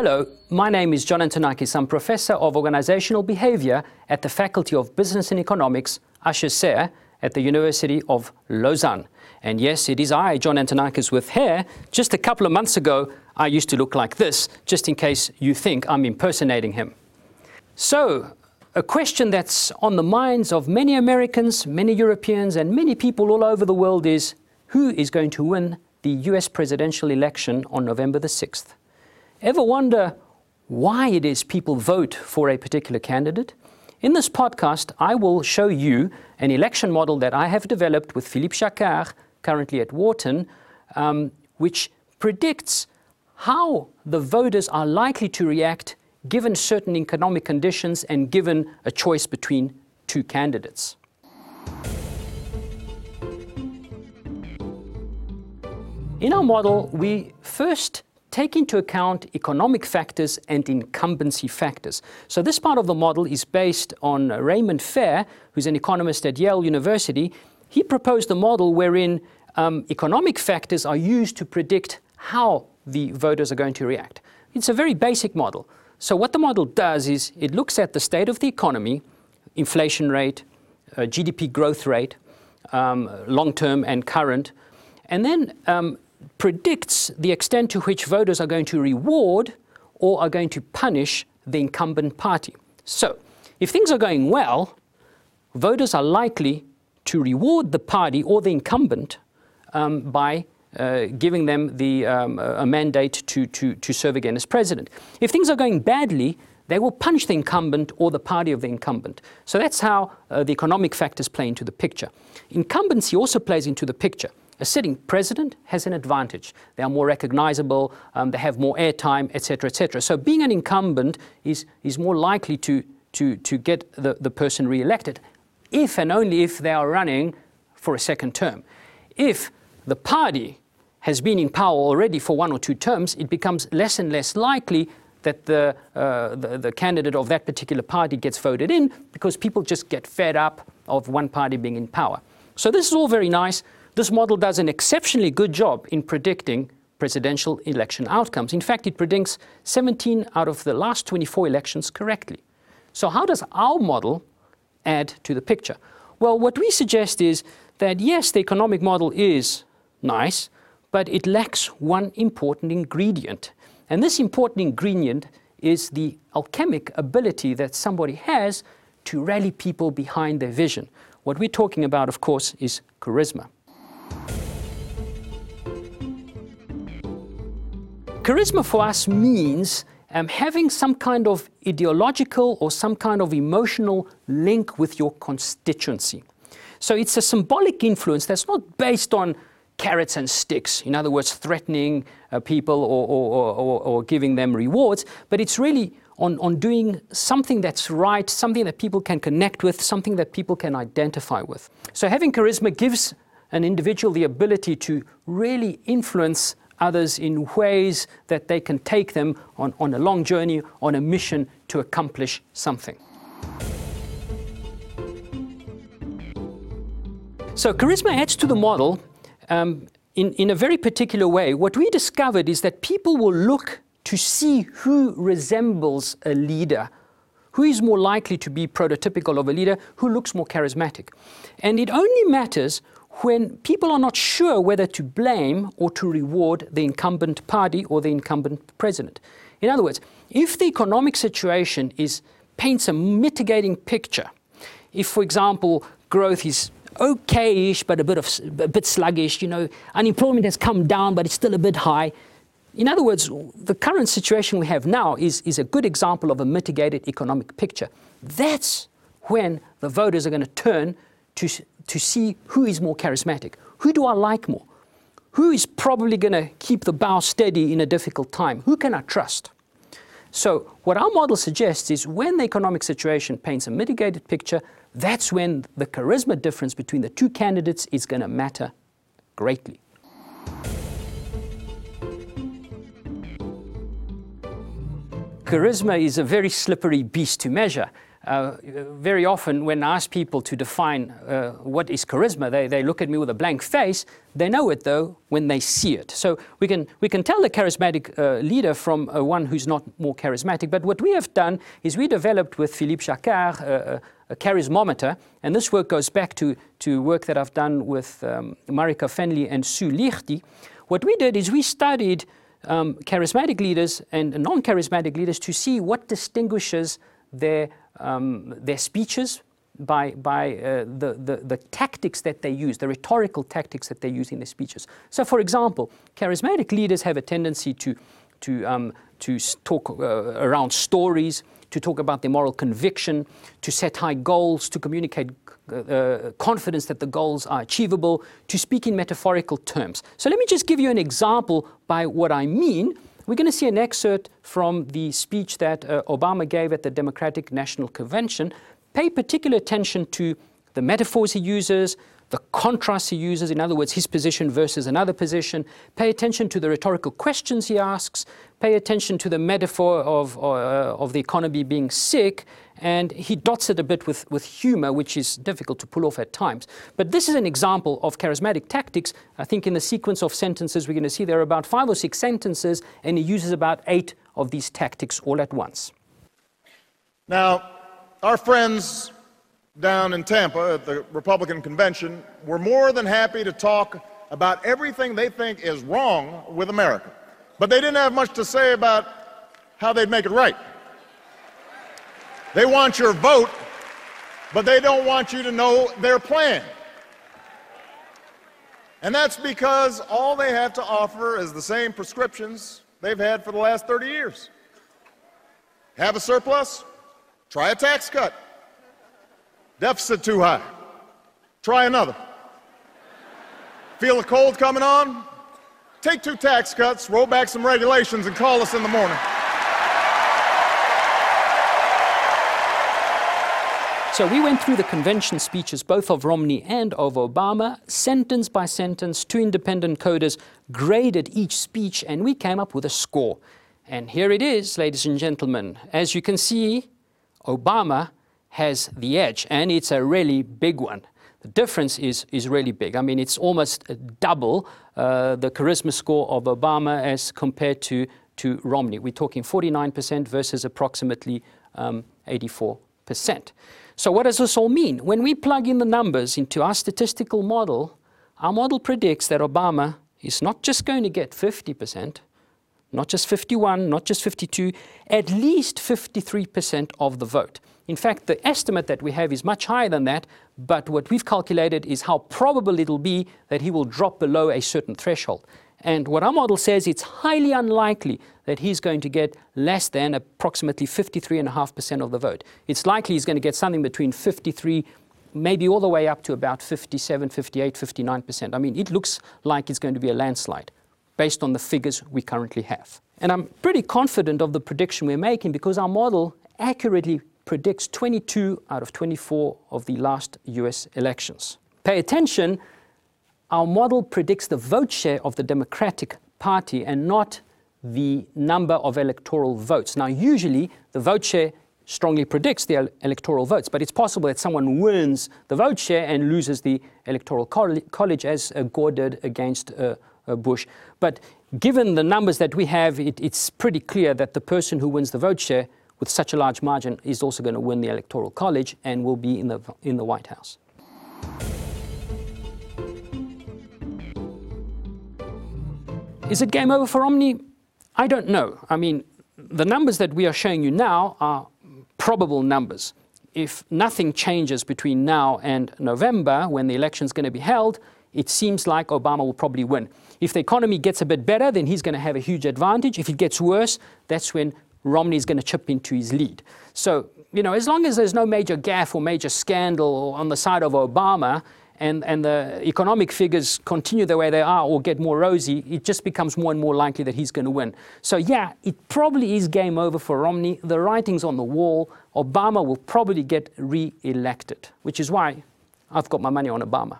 Hello, my name is John Antonakis. I'm Professor of Organizational Behavior at the Faculty of Business and Economics, HEC, at the University of Lausanne. And yes, it is I, John Antonakis, with hair. Just a couple of months ago, I used to look like this, just in case you think I'm impersonating him. So, a question that's on the minds of many Americans, many Europeans, and many people all over the world is who is going to win the US presidential election on November the 6th? Ever wonder why it is people vote for a particular candidate? In this podcast, I will show you an election model that I have developed with Philippe Jacquart, currently at Wharton, um, which predicts how the voters are likely to react given certain economic conditions and given a choice between two candidates. In our model, we first take into account economic factors and incumbency factors. So this part of the model is based on Raymond Fair, who's an economist at Yale University. He proposed a model wherein um, economic factors are used to predict how the voters are going to react. It's a very basic model. So what the model does is it looks at the state of the economy, inflation rate, uh, GDP growth rate, um, long-term and current, and then um, predicts the extent to which voters are going to reward or are going to punish the incumbent party. So, if things are going well, voters are likely to reward the party or the incumbent um, by uh, giving them the, um, a mandate to, to, to serve again as president. If things are going badly, they will punish the incumbent or the party of the incumbent. So that's how uh, the economic factors play into the picture. Incumbency also plays into the picture. A sitting president has an advantage. They are more recognizable, um, they have more airtime, etc., etc. So being an incumbent is, is more likely to, to, to get the, the person re-elected if and only if they are running for a second term. If the party has been in power already for one or two terms, it becomes less and less likely that the, uh, the, the, candidate of that particular party gets voted in because people just get fed up of one party being in power. So this is all very nice. This model does an exceptionally good job in predicting presidential election outcomes. In fact, it predicts 17 out of the last 24 elections correctly. So how does our model add to the picture? Well, what we suggest is that yes, the economic model is nice, but it lacks one important ingredient. And this important ingredient is the alchemic ability that somebody has to rally people behind their vision. What we're talking about, of course, is charisma. Charisma for us means um, having some kind of ideological or some kind of emotional link with your constituency. So it's a symbolic influence that's not based on carrots and sticks, in other words, threatening uh, people or, or, or, or, giving them rewards, but it's really on, on doing something that's right, something that people can connect with, something that people can identify with. So having charisma gives an individual the ability to really influence others in ways that they can take them on, on a long journey, on a mission to accomplish something. So charisma adds to the model um, in, in a very particular way. What we discovered is that people will look to see who resembles a leader, who is more likely to be prototypical of a leader, who looks more charismatic. And it only matters when people are not sure whether to blame or to reward the incumbent party or the incumbent president. In other words, if the economic situation is, paints a mitigating picture, if, for example, growth is okay-ish but a bit, of, a bit sluggish, you know, unemployment has come down but it's still a bit high. In other words, the current situation we have now is, is a good example of a mitigated economic picture. That's when the voters are going to turn to, to see who is more charismatic. Who do I like more? Who is probably going to keep the bow steady in a difficult time? Who can I trust? So what our model suggests is when the economic situation paints a mitigated picture, that's when the charisma difference between the two candidates is going to matter greatly. Charisma is a very slippery beast to measure. Uh, very often when I ask people to define uh, what is charisma, they, they look at me with a blank face. They know it though when they see it. So we can, we can tell a charismatic uh, leader from uh, one who's not more charismatic. But what we have done is we developed with Philippe Jacquart uh, a charismometer, and this work goes back to, to work that I've done with um, Marika Fenley and Sue Liechti. What we did is we studied um, charismatic leaders and non-charismatic leaders to see what distinguishes their, um, their speeches by, by uh, the, the, the, tactics that they use, the rhetorical tactics that they use in their speeches. So, for example, charismatic leaders have a tendency to, to, um, to talk uh, around stories, to talk about their moral conviction, to set high goals, to communicate uh, uh, confidence that the goals are achievable, to speak in metaphorical terms. So let me just give you an example by what I mean. We're going to see an excerpt from the speech that uh, Obama gave at the Democratic National Convention. Pay particular attention to the metaphors he uses, the contrast he uses, in other words, his position versus another position. Pay attention to the rhetorical questions he asks. Pay attention to the metaphor of, uh, of the economy being sick. And he dots it a bit with, with humor, which is difficult to pull off at times. But this is an example of charismatic tactics. I think in the sequence of sentences, we're going to see there are about five or six sentences, and he uses about eight of these tactics all at once. Now, our friends down in Tampa at the Republican convention were more than happy to talk about everything they think is wrong with America. But they didn't have much to say about how they'd make it right. They want your vote, but they don't want you to know their plan. And that's because all they have to offer is the same prescriptions they've had for the last 30 years. Have a surplus? Try a tax cut. Deficit too high. Try another. Feel a cold coming on? Take two tax cuts, roll back some regulations, and call us in the morning. So we went through the convention speeches, both of Romney and of Obama, sentence by sentence. Two independent coders graded each speech, and we came up with a score. And here it is, ladies and gentlemen. As you can see, Obama has the edge, and it's a really big one. The difference is, is really big. I mean, it's almost double uh, the charisma score of Obama as compared to, to Romney. We're talking 49% versus approximately um, 84%. So, what does this all mean? When we plug in the numbers into our statistical model, our model predicts that Obama is not just going to get 50%, not just 51, not just 52, at least 53% of the vote. In fact, the estimate that we have is much higher than that, but what we've calculated is how probable it'll be that he will drop below a certain threshold. And what our model says, it's highly unlikely that he's going to get less than approximately 53.5% of the vote. It's likely he's going to get something between 53, maybe all the way up to about 57, 58, 59%. I mean, it looks like it's going to be a landslide based on the figures we currently have. And I'm pretty confident of the prediction we're making because our model accurately predicts 22 out of 24 of the last US elections. Pay attention, our model predicts the vote share of the Democratic Party and not the number of electoral votes. Now, usually the vote share strongly predicts the electoral votes, but it's possible that someone wins the vote share and loses the electoral college, as uh, Gore did against uh, uh, Bush. But given the numbers that we have, it, it's pretty clear that the person who wins the vote share with such a large margin is also going to win the Electoral College and will be in the, in the White House. Is it game over for Romney? I don't know. I mean, the numbers that we are showing you now are probable numbers. If nothing changes between now and November, when the election is going to be held, it seems like Obama will probably win. If the economy gets a bit better, then he's going to have a huge advantage. If it gets worse, that's when Romney is going to chip into his lead. So, you know, as long as there's no major gaffe or major scandal on the side of Obama and, and the economic figures continue the way they are or get more rosy, it just becomes more and more likely that he's going to win. So, yeah, it probably is game over for Romney. The writing's on the wall. Obama will probably get re elected, which is why I've got my money on Obama.